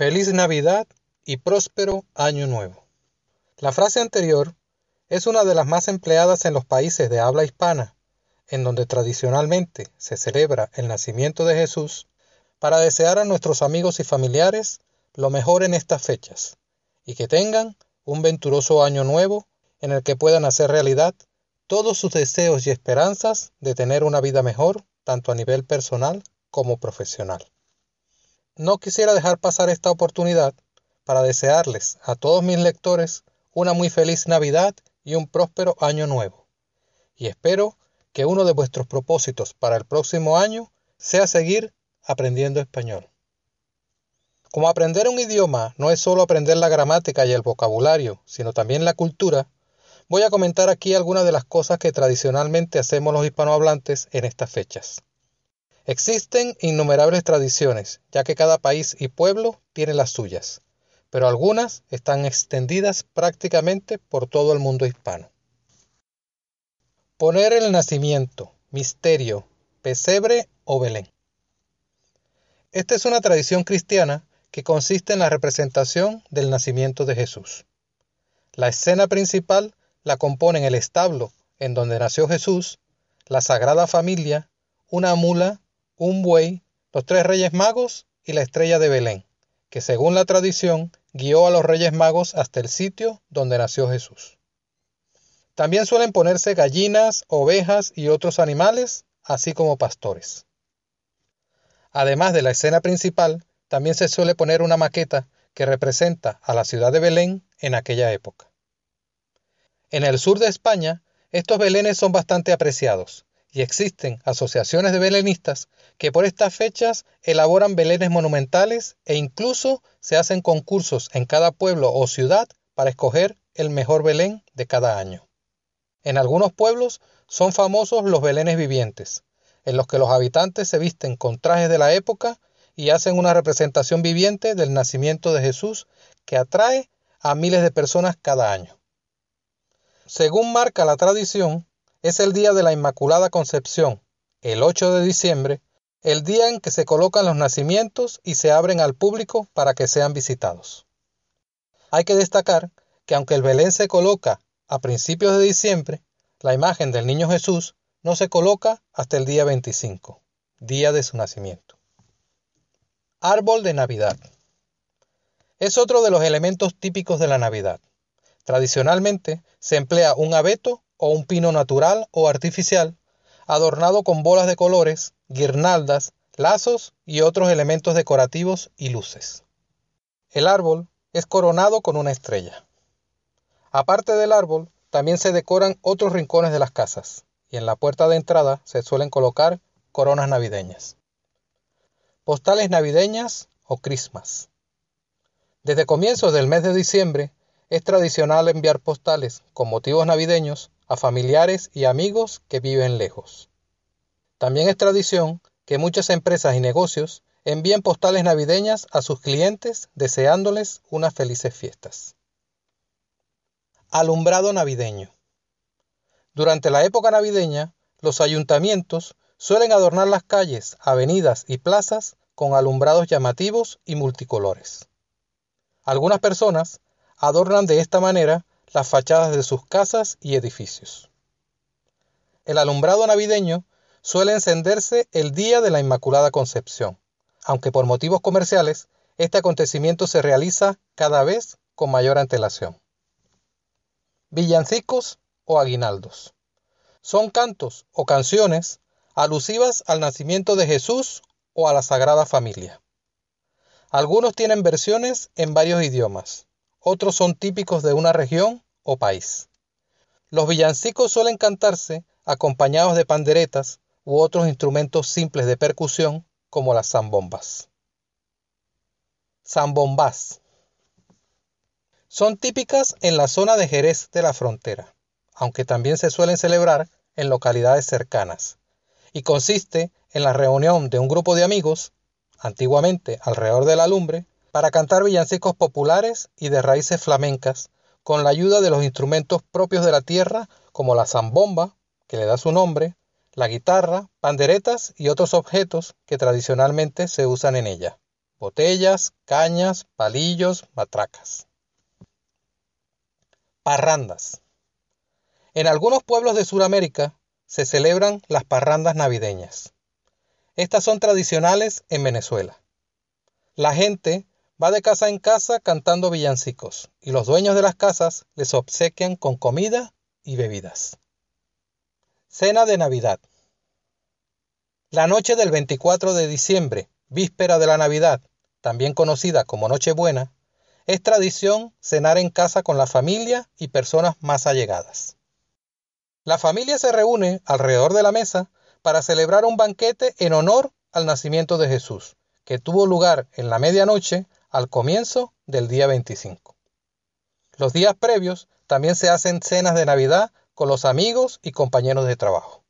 Feliz Navidad y próspero Año Nuevo. La frase anterior es una de las más empleadas en los países de habla hispana, en donde tradicionalmente se celebra el nacimiento de Jesús, para desear a nuestros amigos y familiares lo mejor en estas fechas, y que tengan un venturoso año nuevo en el que puedan hacer realidad todos sus deseos y esperanzas de tener una vida mejor, tanto a nivel personal como profesional. No quisiera dejar pasar esta oportunidad para desearles a todos mis lectores una muy feliz Navidad y un próspero año nuevo. Y espero que uno de vuestros propósitos para el próximo año sea seguir aprendiendo español. Como aprender un idioma no es solo aprender la gramática y el vocabulario, sino también la cultura, voy a comentar aquí algunas de las cosas que tradicionalmente hacemos los hispanohablantes en estas fechas. Existen innumerables tradiciones, ya que cada país y pueblo tiene las suyas, pero algunas están extendidas prácticamente por todo el mundo hispano. Poner el nacimiento, misterio, pesebre o Belén. Esta es una tradición cristiana que consiste en la representación del nacimiento de Jesús. La escena principal la componen el establo en donde nació Jesús, la Sagrada Familia, una mula, un buey, los tres reyes magos y la estrella de Belén, que según la tradición guió a los reyes magos hasta el sitio donde nació Jesús. También suelen ponerse gallinas, ovejas y otros animales, así como pastores. Además de la escena principal, también se suele poner una maqueta que representa a la ciudad de Belén en aquella época. En el sur de España, estos belenes son bastante apreciados, y existen asociaciones de belenistas que por estas fechas elaboran belenes monumentales e incluso se hacen concursos en cada pueblo o ciudad para escoger el mejor belén de cada año. En algunos pueblos son famosos los belenes vivientes, en los que los habitantes se visten con trajes de la época y hacen una representación viviente del nacimiento de Jesús que atrae a miles de personas cada año. Según marca la tradición, es el día de la Inmaculada Concepción, el 8 de diciembre, el día en que se colocan los nacimientos y se abren al público para que sean visitados. Hay que destacar que aunque el Belén se coloca a principios de diciembre, la imagen del Niño Jesús no se coloca hasta el día 25, día de su nacimiento. Árbol de Navidad. Es otro de los elementos típicos de la Navidad. Tradicionalmente se emplea un abeto o un pino natural o artificial, adornado con bolas de colores, guirnaldas, lazos y otros elementos decorativos y luces. El árbol es coronado con una estrella. Aparte del árbol, también se decoran otros rincones de las casas, y en la puerta de entrada se suelen colocar coronas navideñas. Postales navideñas o crismas. Desde comienzos del mes de diciembre es tradicional enviar postales con motivos navideños a familiares y amigos que viven lejos. También es tradición que muchas empresas y negocios envíen postales navideñas a sus clientes deseándoles unas felices fiestas. Alumbrado navideño. Durante la época navideña, los ayuntamientos suelen adornar las calles, avenidas y plazas con alumbrados llamativos y multicolores. Algunas personas adornan de esta manera las fachadas de sus casas y edificios. El alumbrado navideño suele encenderse el día de la Inmaculada Concepción, aunque por motivos comerciales este acontecimiento se realiza cada vez con mayor antelación. Villancicos o aguinaldos. Son cantos o canciones alusivas al nacimiento de Jesús o a la Sagrada Familia. Algunos tienen versiones en varios idiomas, otros son típicos de una región o país. Los villancicos suelen cantarse acompañados de panderetas u otros instrumentos simples de percusión como las zambombas. Zambombas. Son típicas en la zona de Jerez de la frontera, aunque también se suelen celebrar en localidades cercanas, y consiste en la reunión de un grupo de amigos, antiguamente alrededor de la lumbre, para cantar villancicos populares y de raíces flamencas, con la ayuda de los instrumentos propios de la tierra, como la zambomba, que le da su nombre, la guitarra, panderetas y otros objetos que tradicionalmente se usan en ella, botellas, cañas, palillos, matracas. Parrandas. En algunos pueblos de Sudamérica se celebran las parrandas navideñas. Estas son tradicionales en Venezuela. La gente va de casa en casa cantando villancicos y los dueños de las casas les obsequian con comida y bebidas. Cena de Navidad. La noche del 24 de diciembre, víspera de la Navidad, también conocida como Nochebuena, es tradición cenar en casa con la familia y personas más allegadas. La familia se reúne alrededor de la mesa para celebrar un banquete en honor al nacimiento de Jesús, que tuvo lugar en la medianoche al comienzo del día 25. Los días previos también se hacen cenas de Navidad con los amigos y compañeros de trabajo.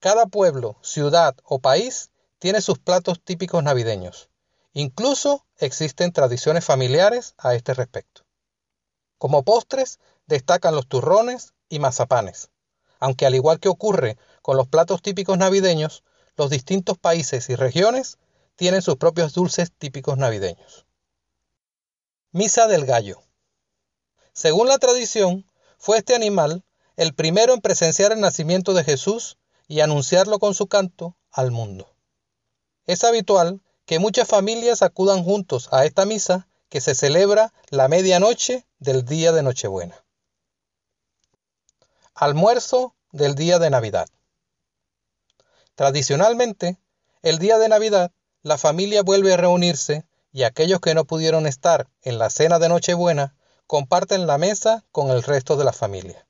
Cada pueblo, ciudad o país tiene sus platos típicos navideños. Incluso existen tradiciones familiares a este respecto. Como postres destacan los turrones y mazapanes, aunque al igual que ocurre con los platos típicos navideños, los distintos países y regiones tienen sus propios dulces típicos navideños. Misa del gallo. Según la tradición, fue este animal el primero en presenciar el nacimiento de Jesús y anunciarlo con su canto al mundo. Es habitual que muchas familias acudan juntos a esta misa que se celebra la medianoche del día de Nochebuena. Almuerzo del día de Navidad. Tradicionalmente, el día de Navidad, la familia vuelve a reunirse y aquellos que no pudieron estar en la cena de Nochebuena comparten la mesa con el resto de la familia.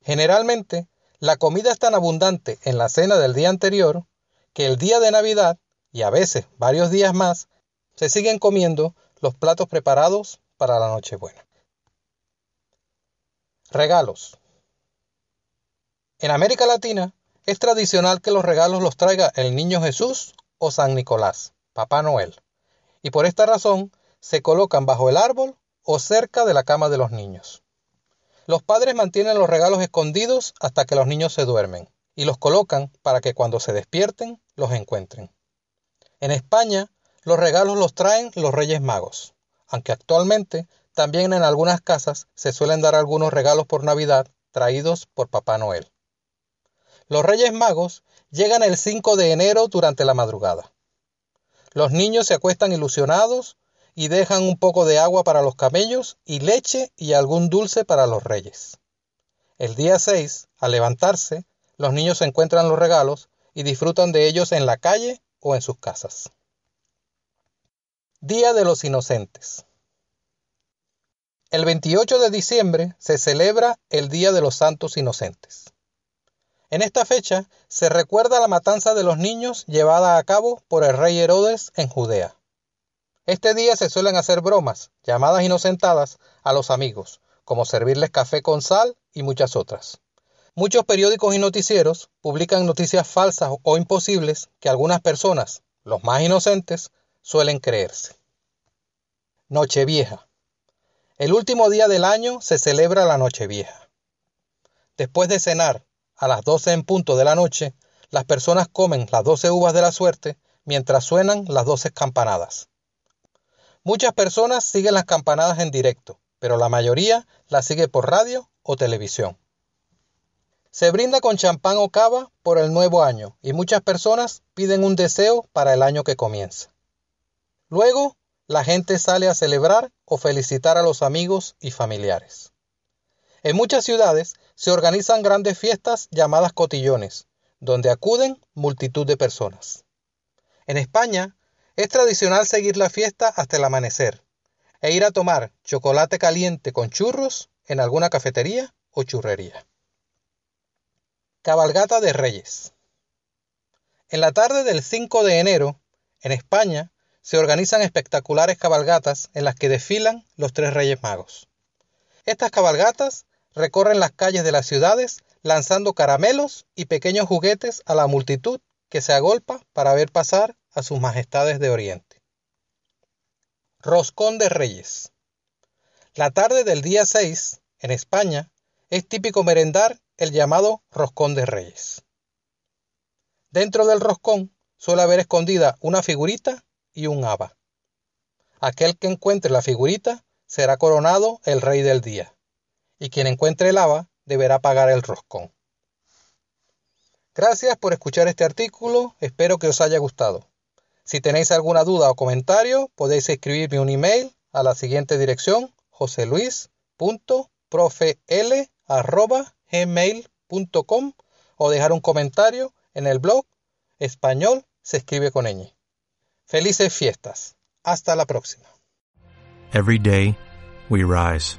Generalmente, la comida es tan abundante en la cena del día anterior que el día de Navidad, y a veces varios días más, se siguen comiendo los platos preparados para la Nochebuena. Regalos. En América Latina es tradicional que los regalos los traiga el Niño Jesús o San Nicolás, Papá Noel, y por esta razón se colocan bajo el árbol o cerca de la cama de los niños. Los padres mantienen los regalos escondidos hasta que los niños se duermen y los colocan para que cuando se despierten los encuentren. En España, los regalos los traen los Reyes Magos, aunque actualmente también en algunas casas se suelen dar algunos regalos por Navidad traídos por Papá Noel. Los Reyes Magos llegan el 5 de enero durante la madrugada. Los niños se acuestan ilusionados y dejan un poco de agua para los camellos y leche y algún dulce para los reyes. El día 6, al levantarse, los niños encuentran los regalos y disfrutan de ellos en la calle o en sus casas. Día de los Inocentes. El 28 de diciembre se celebra el Día de los Santos Inocentes. En esta fecha se recuerda la matanza de los niños llevada a cabo por el rey Herodes en Judea. Este día se suelen hacer bromas, llamadas inocentadas, a los amigos, como servirles café con sal y muchas otras. Muchos periódicos y noticieros publican noticias falsas o imposibles que algunas personas, los más inocentes, suelen creerse. Nochevieja. El último día del año se celebra la Nochevieja. Después de cenar, a las 12 en punto de la noche, las personas comen las 12 uvas de la suerte mientras suenan las 12 campanadas. Muchas personas siguen las campanadas en directo, pero la mayoría las sigue por radio o televisión. Se brinda con champán o cava por el nuevo año y muchas personas piden un deseo para el año que comienza. Luego, la gente sale a celebrar o felicitar a los amigos y familiares. En muchas ciudades se organizan grandes fiestas llamadas cotillones, donde acuden multitud de personas. En España es tradicional seguir la fiesta hasta el amanecer e ir a tomar chocolate caliente con churros en alguna cafetería o churrería. Cabalgata de Reyes. En la tarde del 5 de enero, en España, se organizan espectaculares cabalgatas en las que desfilan los tres Reyes Magos. Estas cabalgatas recorren las calles de las ciudades lanzando caramelos y pequeños juguetes a la multitud que se agolpa para ver pasar a sus majestades de Oriente. Roscón de Reyes. La tarde del día 6, en España, es típico merendar el llamado roscón de reyes. Dentro del roscón suele haber escondida una figurita y un haba. Aquel que encuentre la figurita será coronado el rey del día, y quien encuentre el deberá pagar el roscón. Gracias por escuchar este artículo, espero que os haya gustado. Si tenéis alguna duda o comentario, podéis escribirme un email a la siguiente dirección joseluis.profel.gmail.com o dejar un comentario en el blog Español se escribe con ñ. Felices fiestas. Hasta la próxima. Every day, we rise,